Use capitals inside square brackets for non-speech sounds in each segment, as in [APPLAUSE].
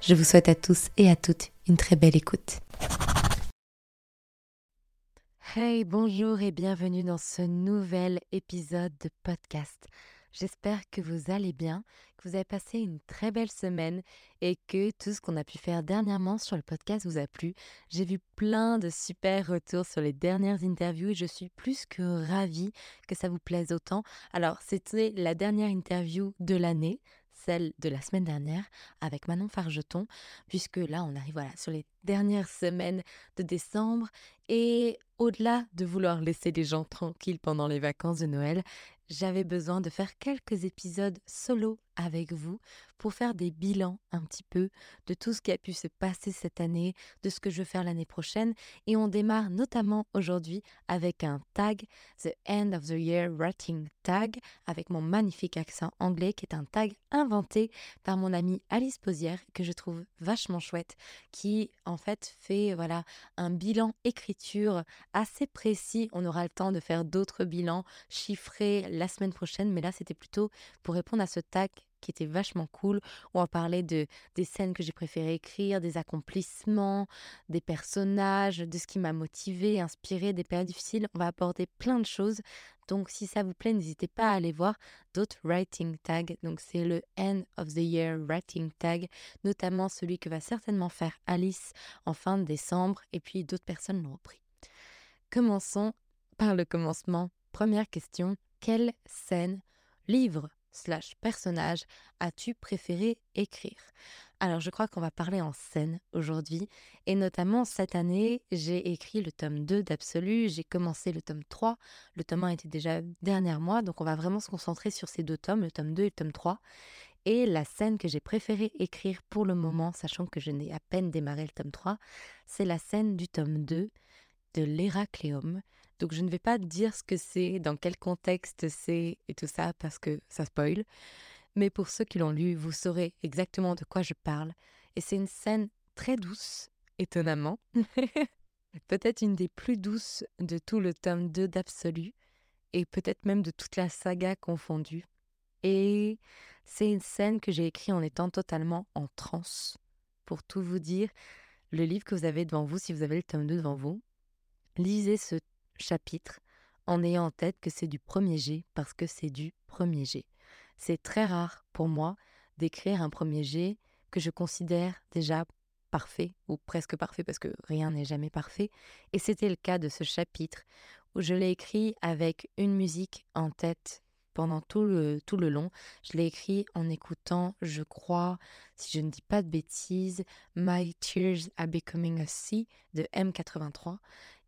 Je vous souhaite à tous et à toutes une très belle écoute. Hey, bonjour et bienvenue dans ce nouvel épisode de podcast. J'espère que vous allez bien, que vous avez passé une très belle semaine et que tout ce qu'on a pu faire dernièrement sur le podcast vous a plu. J'ai vu plein de super retours sur les dernières interviews et je suis plus que ravie que ça vous plaise autant. Alors, c'était la dernière interview de l'année celle de la semaine dernière avec Manon Fargeton, puisque là, on arrive voilà, sur les dernières semaines de décembre. Et au-delà de vouloir laisser les gens tranquilles pendant les vacances de Noël, j'avais besoin de faire quelques épisodes solo avec vous pour faire des bilans un petit peu de tout ce qui a pu se passer cette année, de ce que je veux faire l'année prochaine. Et on démarre notamment aujourd'hui avec un tag, The End of the Year Writing Tag, avec mon magnifique accent anglais, qui est un tag inventé par mon amie Alice Posière, que je trouve vachement chouette, qui en fait fait voilà un bilan écriture assez précis. On aura le temps de faire d'autres bilans chiffrés la semaine prochaine, mais là c'était plutôt pour répondre à ce tag qui était vachement cool, où on parlait de, des scènes que j'ai préféré écrire, des accomplissements, des personnages, de ce qui m'a motivé, inspiré, des périodes difficiles. On va aborder plein de choses. Donc si ça vous plaît, n'hésitez pas à aller voir d'autres writing tags. Donc c'est le End of the Year writing tag, notamment celui que va certainement faire Alice en fin de décembre, et puis d'autres personnes l'ont repris. Commençons par le commencement. Première question, quelle scène, livre, slash personnage as-tu préféré écrire? Alors je crois qu'on va parler en scène aujourd'hui et notamment cette année j'ai écrit le tome 2 d'Absolu, j'ai commencé le tome 3, le tome 1 était déjà dernier mois donc on va vraiment se concentrer sur ces deux tomes, le tome 2 et le tome 3 et la scène que j'ai préféré écrire pour le moment, sachant que je n'ai à peine démarré le tome 3, c'est la scène du tome 2 de l'Héracléum donc je ne vais pas dire ce que c'est, dans quel contexte c'est et tout ça parce que ça spoil. Mais pour ceux qui l'ont lu, vous saurez exactement de quoi je parle. Et c'est une scène très douce, étonnamment. [LAUGHS] peut-être une des plus douces de tout le tome 2 d'Absolu, et peut-être même de toute la saga confondue. Et c'est une scène que j'ai écrite en étant totalement en transe. Pour tout vous dire, le livre que vous avez devant vous, si vous avez le tome 2 devant vous, lisez ce chapitre en ayant en tête que c'est du premier jet parce que c'est du premier jet. C'est très rare pour moi d'écrire un premier jet que je considère déjà parfait ou presque parfait parce que rien n'est jamais parfait. Et c'était le cas de ce chapitre où je l'ai écrit avec une musique en tête pendant tout le, tout le long. Je l'ai écrit en écoutant, je crois, si je ne dis pas de bêtises, My Tears Are Becoming a Sea de M83.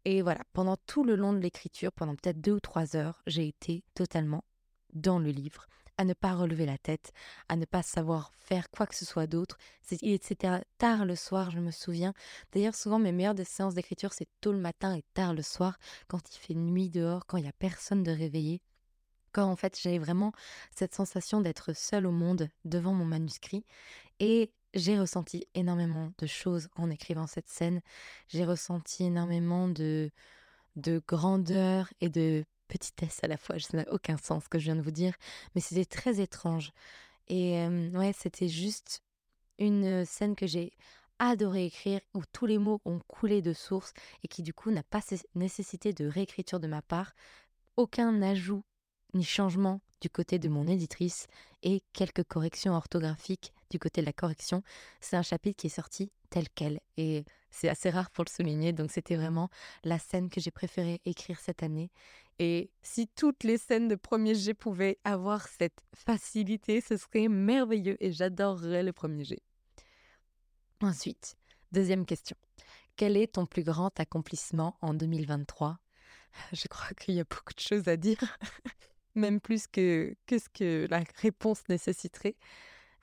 Et voilà, pendant tout le long de l'écriture, pendant peut-être deux ou trois heures, j'ai été totalement dans le livre, à ne pas relever la tête, à ne pas savoir faire quoi que ce soit d'autre. C'était tard le soir, je me souviens. D'ailleurs, souvent, mes meilleures séances d'écriture, c'est tôt le matin et tard le soir, quand il fait nuit dehors, quand il n'y a personne de réveillé. En fait j'avais vraiment cette sensation d'être seule au monde devant mon manuscrit. Et j'ai ressenti énormément de choses en écrivant cette scène. J'ai ressenti énormément de, de grandeur et de petitesse à la fois. Ça n'a aucun sens ce que je viens de vous dire, mais c'était très étrange. Et ouais, c'était juste une scène que j'ai adoré écrire, où tous les mots ont coulé de source et qui du coup n'a pas nécessité de réécriture de ma part. Aucun ajout ni changement du côté de mon éditrice et quelques corrections orthographiques du côté de la correction. C'est un chapitre qui est sorti tel quel et c'est assez rare pour le souligner, donc c'était vraiment la scène que j'ai préféré écrire cette année. Et si toutes les scènes de premier G pouvaient avoir cette facilité, ce serait merveilleux et j'adorerais le premier G. Ensuite, deuxième question. Quel est ton plus grand accomplissement en 2023 Je crois qu'il y a beaucoup de choses à dire. [LAUGHS] même plus que, que ce que la réponse nécessiterait.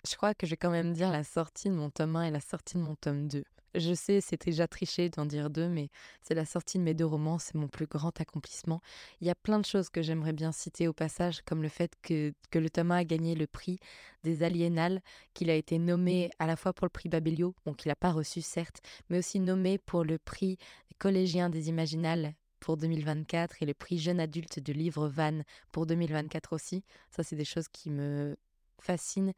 je crois que je vais quand même dire la sortie de mon tome 1 et la sortie de mon tome 2. Je sais, c'était déjà triché d'en dire deux, mais c'est la sortie de mes deux romans, c'est mon plus grand accomplissement. Il y a plein de choses que j'aimerais bien citer au passage, comme le fait que, que le Thomas a gagné le prix des Aliénales, qu'il a été nommé à la fois pour le prix Babelio, donc qu'il n'a pas reçu certes, mais aussi nommé pour le prix collégien des Imaginales pour 2024 et le prix jeune adulte de livre Van pour 2024 aussi. Ça, c'est des choses qui me fascine.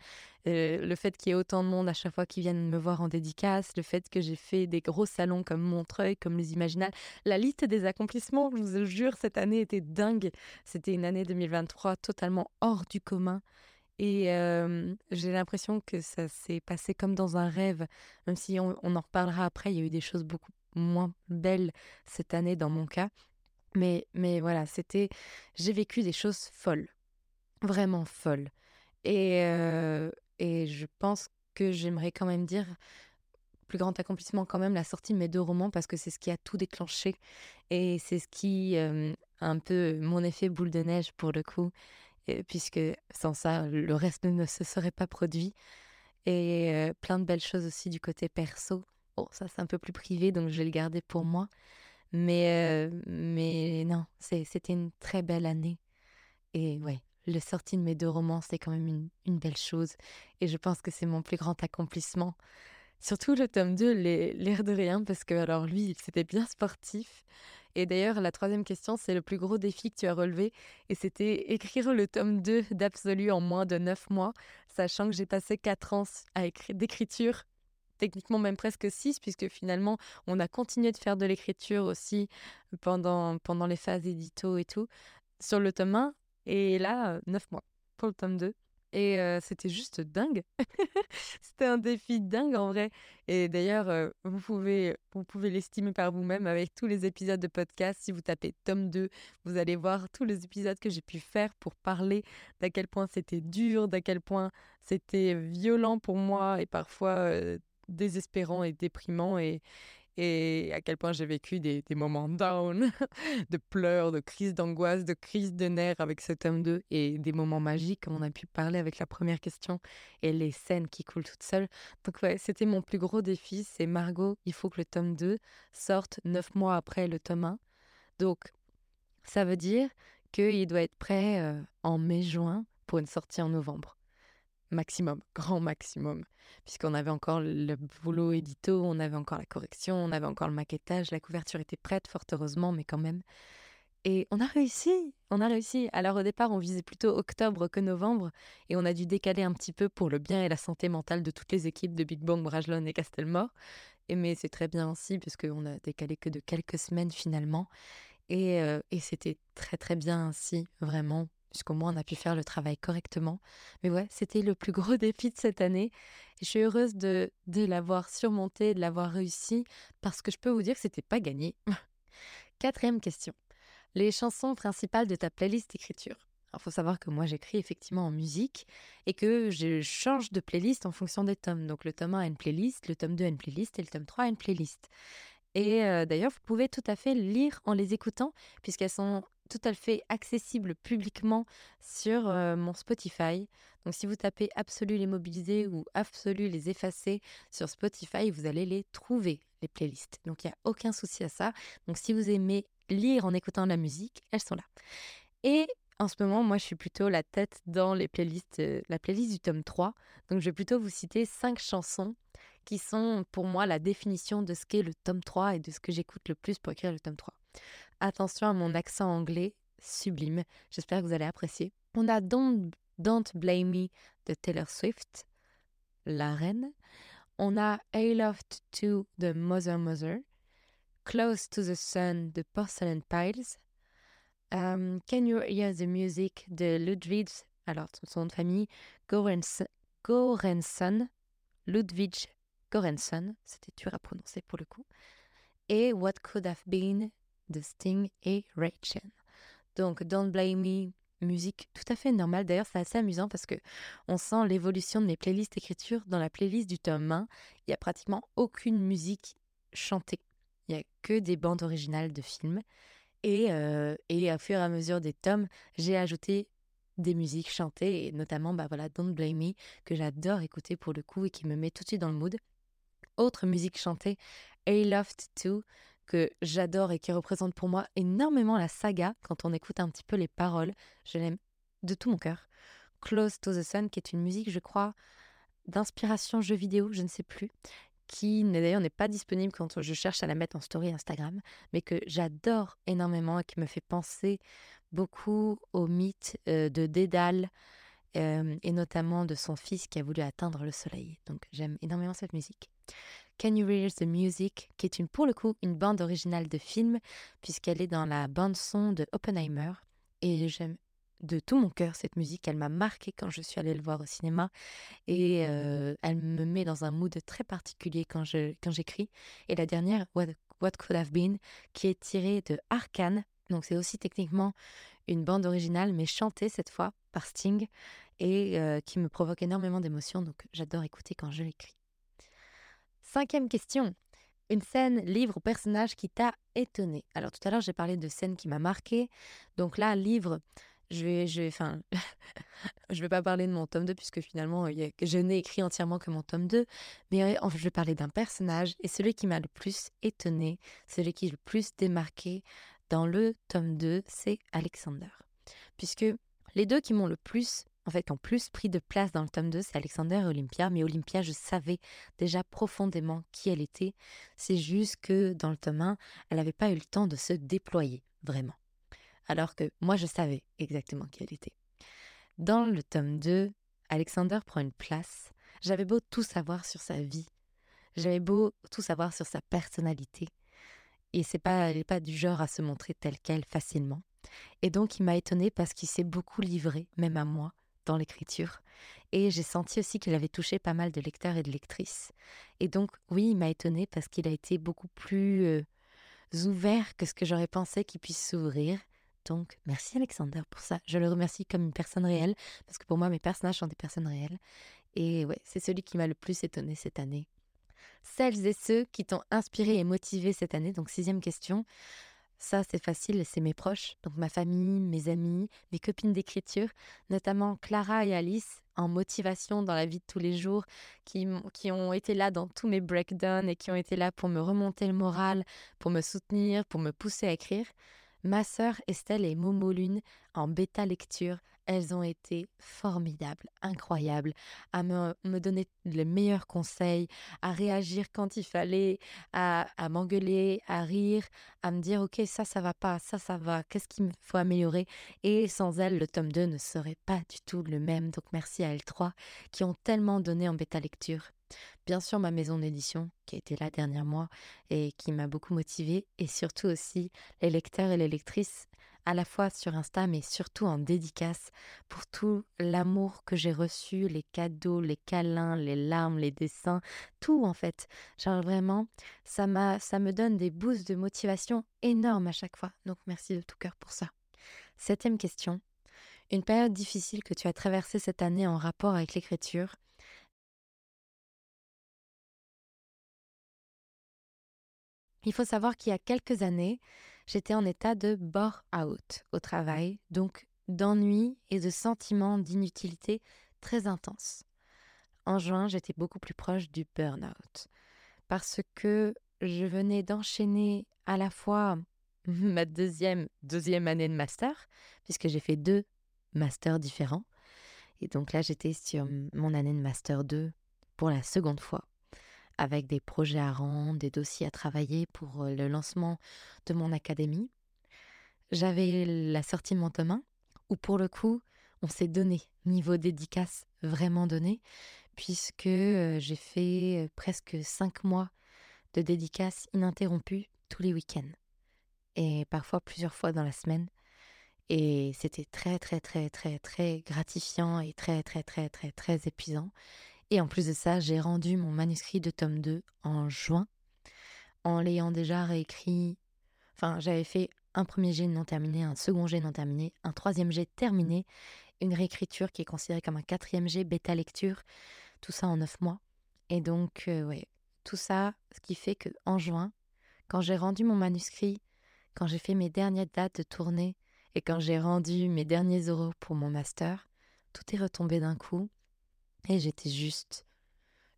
le fait qu'il y ait autant de monde à chaque fois qui viennent me voir en dédicace, le fait que j'ai fait des gros salons comme Montreuil, comme les Imaginales. La liste des accomplissements, je vous jure, cette année était dingue. C'était une année 2023 totalement hors du commun. Et j'ai l'impression que ça s'est passé comme dans un rêve, même si on, on, en reparlera après, il y a eu des choses beaucoup moins belles cette année dans mon cas. Mais, mais voilà, c'était. J'ai vécu des choses folles, vraiment folles. Et, et je pense que j'aimerais quand même dire plus grand accomplissement quand même la sortie de mes deux romans parce que c'est ce qui a tout déclenché et c'est ce qui a un peu mon effet boule de neige pour le coup puisque sans ça le reste ne se serait pas produit et plein de belles choses aussi du côté perso bon ça c'est un peu plus privé donc je vais le garder pour moi mais mais non c'était une très belle année et ouais le sortie de mes deux romans, c'est quand même une, belle chose. Et je pense que c'est mon plus grand accomplissement. Surtout le tome 2, l'air de rien, parce que alors lui, c'était bien sportif. Et d'ailleurs, la troisième question, c'est le plus gros défi que tu as relevé. Et c'était écrire le tome 2 d'Absolu en moins de neuf mois, sachant que j'ai passé quatre ans à écrire d'écriture techniquement même presque six, puisque finalement, on a continué de faire de l'écriture aussi pendant, pendant les phases édito et tout. Sur le tome 1, et là, neuf mois pour le tome 2. Et c'était juste dingue. [LAUGHS] c'était un défi dingue en vrai. Et d'ailleurs, vous pouvez, vous pouvez l'estimer par vous-même avec tous les épisodes de podcast. Si vous tapez tome 2, vous allez voir tous les épisodes que j'ai pu faire pour parler d'à quel point c'était dur, d'à quel point c'était violent pour moi et parfois désespérant et déprimant. Et, et à quel point j'ai vécu des, moments down, [LAUGHS] de pleurs, de crises d'angoisse, de crises de nerfs avec ce tome 2 et des moments magiques comme on a pu parler avec la première question et les scènes qui coulent toutes seules. Donc ouais, c'était mon plus gros défi, c'est Margot, il faut que le tome 2 sorte neuf mois après le tome 1. Donc ça veut dire qu'il doit être prêt euh, en mai-juin pour une sortie en novembre maximum, grand maximum, puisqu'on avait encore le boulot édito, on avait encore la correction, on avait encore le maquettage, la couverture était prête, fort heureusement, mais quand même. Et on a réussi, on a réussi. Alors au départ, on visait plutôt octobre que novembre, et on a dû décaler un petit peu pour le bien et la santé mentale de toutes les équipes de Big Bang, Brajlon et Castelmore. Mais c'est très bien aussi, puisqu'on a décalé que de quelques semaines finalement. Et, euh, et c'était très très bien ainsi, vraiment puisqu'au moins on a pu faire le travail correctement. Mais ouais, c'était le plus gros [LAUGHS] défi de cette année. Et je suis heureuse de, de l'avoir surmonté, de l'avoir réussi, parce que je peux vous dire que c'était pas gagné. [LAUGHS] Quatrième question. Les chansons principales de ta playlist d'écriture. Il faut savoir que moi j'écris effectivement en musique et que je change de playlist en fonction des tomes. Donc le tome 1 a une playlist, le tome 2 a une playlist et le tome 3 a une playlist. Et euh, d'ailleurs, vous pouvez tout à fait lire en les écoutant, puisqu'elles sont tout à fait accessible publiquement sur mon Spotify. Donc si vous tapez Absolu les mobiliser ou Absolu les effacer sur Spotify, vous allez les trouver, les playlists. Donc il n'y a aucun souci à ça. Donc si vous aimez lire en écoutant la musique, elles sont là. Et en ce moment, moi, je suis plutôt la tête dans les playlists, la playlist du tome 3. Donc, je vais plutôt vous citer cinq chansons qui sont pour moi la définition de ce qu'est le tome 3 et de ce que j'écoute le plus pour écrire le tome 3. Attention à mon accent anglais, sublime. J'espère que vous allez apprécier. On a Don't, Don't Blame Me de Taylor Swift, la reine. On a I Loved To de Mother Mother. Close to the Sun de Porcelain Piles. Um, Can You Hear the Music de Ludwig, alors son nom de famille, Gorenson, Ludwig Gorenson, c'était dur à prononcer pour le coup. Et What Could Have Been de Sting et Rachel. Donc Don't Blame Me, musique tout à fait normale. D'ailleurs, c'est assez amusant parce que on sent l'évolution de mes playlists écriture. Dans la playlist du tome 1, il y a pratiquement aucune musique chantée. Il y a que des bandes originales de films. Et, euh, à fur et à mesure des tomes, j'ai ajouté des musiques chantées, et notamment, bah voilà, Don't Blame Me, que j'adore écouter pour le coup et qui me met tout de suite dans le mood. Autre musique chantée, A Loved To, que j'adore et qui représente pour moi énormément la saga quand on écoute un petit peu les paroles. Je l'aime de tout mon cœur. Close to the Sun, qui est une musique, je crois, d'inspiration jeu vidéo, je ne sais plus, qui d'ailleurs n'est pas disponible quand je cherche à la mettre en story Instagram, mais que j'adore énormément et qui me fait penser beaucoup au mythe euh, de Dédale euh, et notamment de son fils qui a voulu atteindre le soleil. Donc j'aime énormément cette musique. Can You Hear the Music, qui est une, pour le coup une bande originale de film, puisqu'elle est dans la bande-son de Oppenheimer. Et j'aime de tout mon cœur cette musique. Elle m'a marqué quand je suis allée le voir au cinéma et euh, elle me met dans un mood très particulier quand je quand j'écris. Et la dernière, What, Could Have Been, qui est tirée de Arkane. Donc c'est aussi techniquement une bande originale, mais chantée cette fois par Sting et euh, qui me provoque énormément d'émotions. Donc j'adore écouter quand je l'écris. Cinquième question. Une scène, livre ou personnage qui t'a étonné? Alors tout à l'heure j'ai parlé de scènes qui m'a marqué. Donc là, livre, je vais, je vais, enfin, [LAUGHS] je vais pas parler de mon tome 2 puisque finalement, je n'ai écrit entièrement que mon tome 2, mais je vais parler d'un personnage et celui qui m'a le plus étonné, celui qui est le plus démarqué dans le tome 2, c'est Alexander. Puisque les deux qui m'ont le plus, en fait, ont plus pris de place dans le tome 2, c'est Alexander et Olympia, mais Olympia, je savais déjà profondément qui elle était. C'est juste que dans le tome 1, elle n'avait pas eu le temps de se déployer, vraiment alors que moi je savais exactement qui elle était. Dans le tome 2, Alexander prend une place. J'avais beau tout savoir sur sa vie, j'avais beau tout savoir sur sa personnalité, et c'est pas, elle n'est pas du genre à se montrer telle qu'elle facilement. Et donc il m'a étonnée parce qu'il s'est beaucoup livré, même à moi, dans l'écriture. Et j'ai senti aussi qu'il avait touché pas mal de lecteurs et de lectrices. Et donc oui, il m'a étonnée parce qu'il a été beaucoup plus ouvert que ce que j'aurais pensé qu'il puisse s'ouvrir. Donc, merci Alexander pour ça. Je le remercie comme une personne réelle, parce que pour moi, mes personnages sont des personnes réelles. Et ouais, c'est celui qui m'a le plus étonné cette année. Celles et ceux qui t'ont inspiré et motivé cette année. Donc, sixième question. Ça, c'est facile, c'est mes proches, donc ma famille, mes amis, mes copines d'écriture, notamment Clara et Alice, en motivation dans la vie de tous les jours, qui, qui ont été là dans tous mes breakdowns et qui ont été là pour me remonter le moral, pour me soutenir, pour me pousser à écrire. Ma sœur Estelle et Momo Lune en bêta lecture, elles ont été formidables, incroyables, à me, donner les meilleurs conseils, à réagir quand il fallait, à, m'engueuler, à rire, à me dire ok ça ça va pas, ça ça va, qu'est-ce qu'il faut améliorer? Et sans elles, le tome 2 ne serait pas du tout le même. Donc merci à elles trois qui ont tellement donné en bêta lecture. Bien sûr, ma maison d'édition, qui a été là dernier mois et qui m'a beaucoup motivée, et surtout aussi les lecteurs et les lectrices, à la fois sur Insta, mais surtout en dédicace, pour tout l'amour que j'ai reçu, les cadeaux, les câlins, les larmes, les dessins, tout en fait. Genre vraiment, ça, m'a, ça me donne des boosts de motivation énormes à chaque fois. Donc merci de tout cœur pour ça. Septième question. Une période difficile que tu as traversée cette année en rapport avec l'écriture, Il faut savoir qu'il y a quelques années, j'étais en état de bore-out au travail, donc d'ennui et de sentiment d'inutilité très intense. En juin, j'étais beaucoup plus proche du burn-out parce que je venais d'enchaîner à la fois [LAUGHS] ma deuxième, deuxième année de master, puisque j'ai fait deux masters différents. Et donc là, j'étais sur mon année de master 2 pour la seconde fois avec des projets à rendre, des dossiers à travailler pour le lancement de mon académie. J'avais la sortie de mon tome 1, où pour le coup, on s'est donné, niveau dédicace vraiment donné, puisque j'ai fait presque cinq mois de dédicace ininterrompue tous les week-ends, et parfois plusieurs fois dans la semaine. Et c'était très, très, très, très, très gratifiant et très, très, très, très, très épuisant. Et en plus de ça, j'ai rendu mon manuscrit de tome 2 en juin, en l'ayant déjà réécrit. Enfin, j'avais fait un premier jet non terminé, un second jet non terminé, un troisième jet terminé, une réécriture qui est considérée comme un quatrième jet bêta lecture, tout ça en neuf mois. Et donc, euh, ouais, tout ça, ce qui fait que en juin, quand j'ai rendu mon manuscrit, quand j'ai fait mes dernières dates de tournée Et quand j'ai rendu mes derniers euros pour mon master, tout est retombé d'un coup et j'étais juste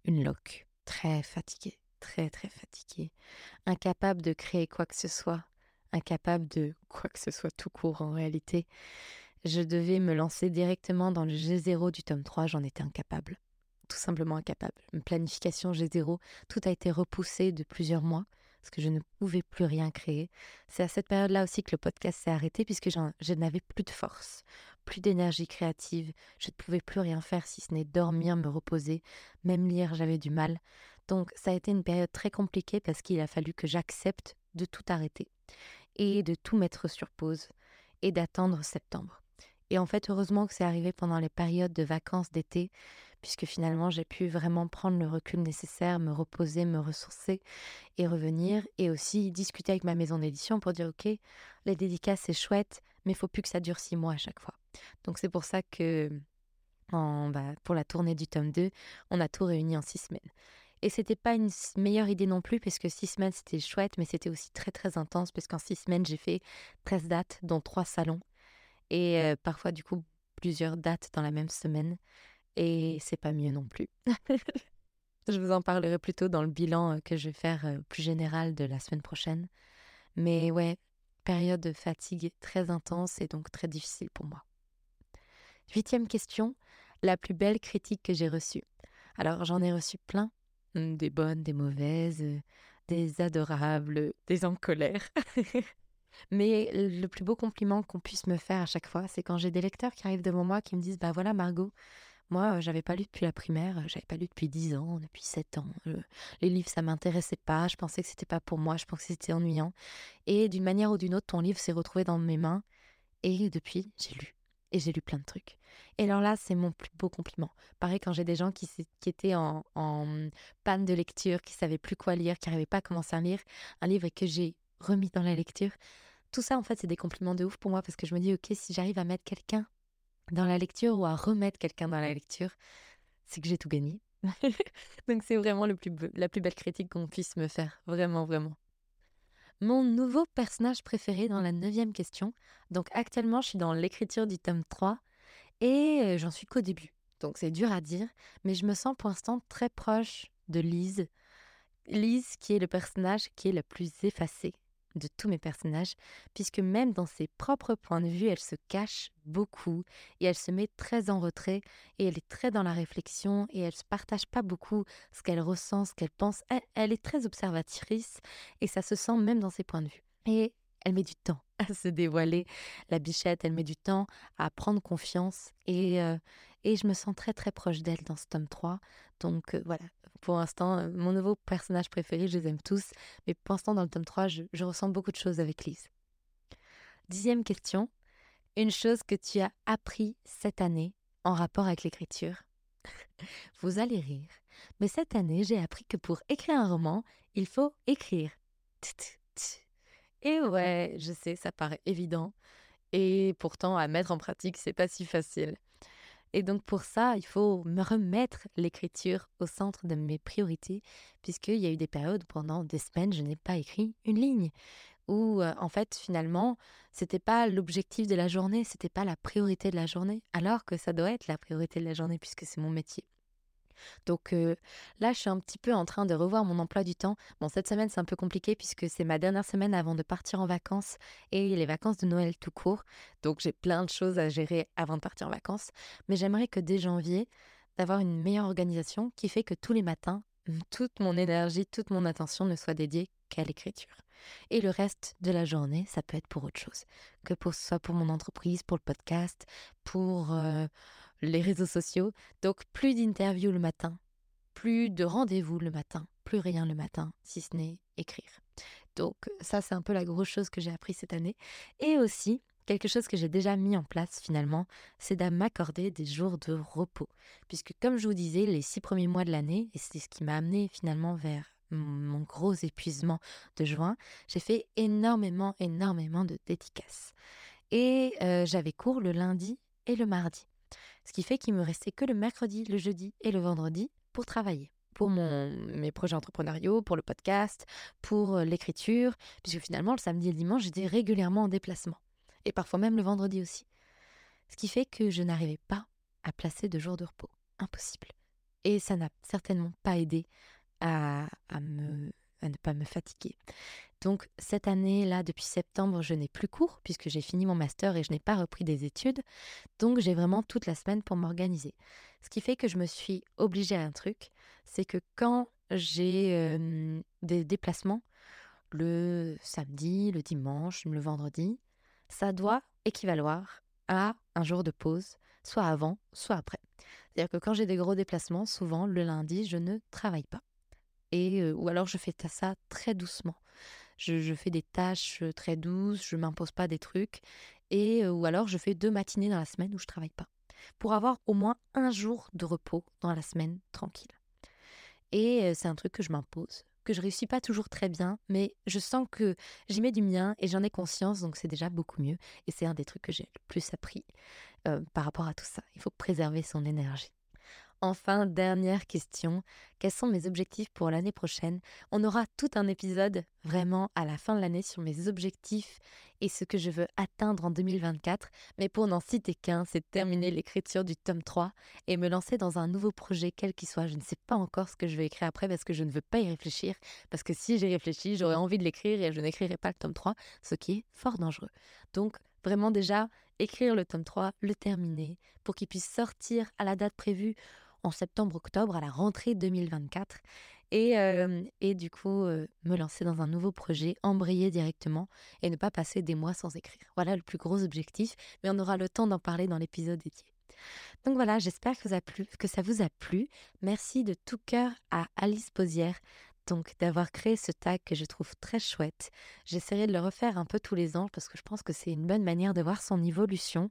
une loque, très fatiguée, très très fatiguée, incapable de créer quoi que ce soit, incapable de quoi que ce soit tout court en réalité. Je devais me lancer directement dans le G0 du tome 3, j'en étais incapable. Tout simplement incapable. Une planification G0, tout a été repoussé de plusieurs mois parce que je ne pouvais plus rien créer. C'est à cette période-là aussi que le podcast s'est arrêté puisque je n'avais plus de force, plus d'énergie créative. Je ne pouvais plus rien faire si ce n'est dormir, me reposer, même lire, j'avais du mal. Donc ça a été une période très compliquée parce qu'il a fallu que j'accepte de tout arrêter et de tout mettre sur pause et d'attendre septembre. Et en fait, heureusement que c'est arrivé pendant les périodes de vacances d'été, puisque finalement j'ai pu vraiment prendre le recul nécessaire, me reposer, me ressourcer et revenir, et aussi discuter avec ma maison d'édition pour dire ok, les dédicaces c'est chouette, mais il faut plus que ça dure six mois à chaque fois. Donc c'est pour ça que bah, pour la tournée du tome 2, on a tout réuni en six semaines. Et c'était pas une meilleure idée non plus, parce que six semaines c'était chouette, mais c'était aussi très très intense, parce qu'en six semaines j'ai fait 13 dates, dont trois salons, et euh, parfois du coup plusieurs dates dans la même semaine. Et c'est pas mieux non plus. [LAUGHS] je vous en parlerai plutôt dans le bilan que je vais faire plus général de la semaine prochaine. Mais ouais, période de fatigue très intense et donc très difficile pour moi. Huitième question, la plus belle critique que j'ai reçue. Alors j'en ai reçu plein, mmh, des bonnes, des mauvaises, des adorables, des en colère. [LAUGHS] Mais le plus beau compliment qu'on puisse me faire à chaque fois, c'est quand j'ai des lecteurs qui arrivent devant moi qui me disent Bah voilà, Margot, moi, j'avais pas lu depuis la primaire, j'avais pas lu depuis 10 ans, depuis 7 ans. les livres, ça m'intéressait pas, je pensais que c'était pas pour moi, je pensais que c'était ennuyant. Et d'une manière ou d'une autre, ton livre s'est retrouvé dans mes mains. Et depuis, j'ai lu. Et j'ai lu plein de trucs. Et alors là, c'est mon plus beau compliment. Pareil, quand j'ai des gens qui, étaient en, panne de lecture, qui savaient plus quoi lire, qui n'arrivaient pas à commencer à lire un livre et que j'ai remis dans la lecture. Tout ça, en fait, c'est des compliments de ouf pour moi parce que je me dis, ok, si j'arrive à mettre quelqu'un dans la lecture ou à remettre quelqu'un dans la lecture, c'est que j'ai tout gagné. [LAUGHS] Donc c'est vraiment le plus la plus belle critique qu'on puisse me faire, vraiment, vraiment. Mon nouveau personnage préféré dans la neuvième question. Donc actuellement, je suis dans l'écriture du tome 3 et euh, j'en suis qu'au début. Donc c'est dur à dire, mais je me sens pour l'instant très proche de Lise. Lise qui est le personnage qui est le plus effacé de tous mes personnages, puisque même dans ses propres points de vue, elle se cache beaucoup et elle se met très en retrait et elle est très dans la réflexion et elle se partage pas beaucoup ce qu'elle ressent, ce qu'elle pense. Elle, est très observatrice et ça se sent même dans ses points de vue. Et elle met du temps [LAUGHS] à se dévoiler. La bichette, elle met du temps à prendre confiance et, euh, et je me sens très très proche d'elle dans ce tome 3. Donc euh, voilà, pour l'instant, euh, mon nouveau personnage préféré, je les aime tous, mais pour l'instant, dans le tome 3, je, je ressens beaucoup de choses avec Lise. Dixième question, une chose que tu as appris cette année en rapport avec l'écriture. [LAUGHS] Vous allez rire, mais cette année, j'ai appris que pour écrire un roman, il faut écrire. Et ouais, je sais, ça paraît évident. Et pourtant, à mettre en pratique, c'est pas si facile. Et donc pour ça, il faut me remettre l'écriture au centre de mes priorités, puisqu'il y a eu des périodes pendant des semaines, je n'ai pas écrit une ligne. Où en fait, finalement, c'était pas l'objectif de la journée, c'était pas la priorité de la journée, alors que ça doit être la priorité de la journée puisque c'est mon métier. Donc là, je suis un petit peu en train de revoir mon emploi du temps. Bon, cette semaine, c'est un peu compliqué puisque c'est ma dernière semaine avant de partir en vacances et les vacances de Noël tout court. Donc j'ai plein de choses à gérer avant de partir en vacances. Mais j'aimerais que dès janvier, d'avoir une meilleure organisation qui fait que tous les matins, toute mon énergie, toute mon attention ne soit dédiée qu'à l'écriture. Et le reste de la journée, ça peut être pour autre chose. Que ce soit pour mon entreprise, pour le podcast, pour les réseaux sociaux. Donc plus d'interviews le matin, plus de rendez-vous le matin, plus rien le matin, si ce n'est écrire. Donc ça, c'est un peu la grosse chose que j'ai appris cette année. Et aussi, quelque chose que j'ai déjà mis en place finalement, c'est de m'accorder des jours de repos. Puisque comme je vous disais, les six premiers mois de l'année, et c'est ce qui m'a amené finalement vers mon gros épuisement de juin, j'ai fait énormément, énormément de dédicaces. Et euh, j'avais cours le lundi et le mardi ce qui fait qu'il me restait que le mercredi, le jeudi et le vendredi pour travailler pour mon, mes projets entrepreneuriaux, pour le podcast, pour euh, l'écriture, puisque finalement le samedi et le dimanche j'étais régulièrement en déplacement. et parfois même le vendredi aussi. Ce qui fait que je n'arrivais pas à placer de jours de repos. Impossible. Et ça n'a certainement pas aidé à, me, à ne pas me fatiguer. Donc cette année-là, depuis septembre, je n'ai plus cours puisque j'ai fini mon master et je n'ai pas repris des études. Donc j'ai vraiment toute la semaine pour m'organiser. Ce qui fait que je me suis obligée à un truc, c'est que quand j'ai des déplacements, le samedi, le dimanche, le vendredi, ça doit équivaloir à un jour de pause, soit avant, soit après. C'est-à-dire que quand j'ai des gros déplacements, souvent le lundi, je ne travaille pas. Ou alors je fais ça très doucement. Je, fais des tâches très douces, je m'impose pas des trucs. Et, ou alors je fais deux matinées dans la semaine où je travaille pas. Pour avoir au moins un jour de repos dans la semaine tranquille. Et c'est un truc que je m'impose, que je réussis pas toujours très bien, mais je sens que j'y mets du mien et j'en ai conscience, donc c'est déjà beaucoup mieux. Et c'est un des trucs que j'ai le plus appris par rapport à tout ça. Il faut préserver son énergie. Enfin, dernière question, quels sont mes objectifs pour l'année prochaine? On aura tout un épisode vraiment à la fin de l'année sur mes objectifs et ce que je veux atteindre en 2024, mais pour n'en citer qu'un, c'est terminer l'écriture du tome 3 et me lancer dans un nouveau projet, quel qu'il soit. Je ne sais pas encore ce que je vais écrire après parce que je ne veux pas y réfléchir, parce que si j'y réfléchis, j'aurais envie de l'écrire et je n'écrirai pas le tome 3, ce qui est fort dangereux. Donc, vraiment déjà, écrire le tome 3, le terminer, pour qu'il puisse sortir à la date prévue en septembre-octobre à la rentrée 2024 et, et du coup me lancer dans un nouveau projet, embrayer directement et ne pas passer des mois sans écrire. Voilà le plus gros objectif, mais on aura le temps d'en parler dans l'épisode dédié. Donc voilà, j'espère que, que ça vous a plu. Merci de tout cœur à Alice Posière donc d'avoir créé ce tag que je trouve très chouette. J'essaierai de le refaire un peu tous les ans parce que je pense que c'est une bonne manière de voir son évolution.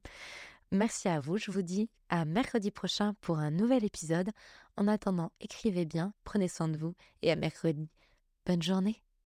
Merci à vous, je vous dis à mercredi prochain pour un nouvel épisode. En attendant, écrivez bien, prenez soin de vous et à mercredi. Bonne journée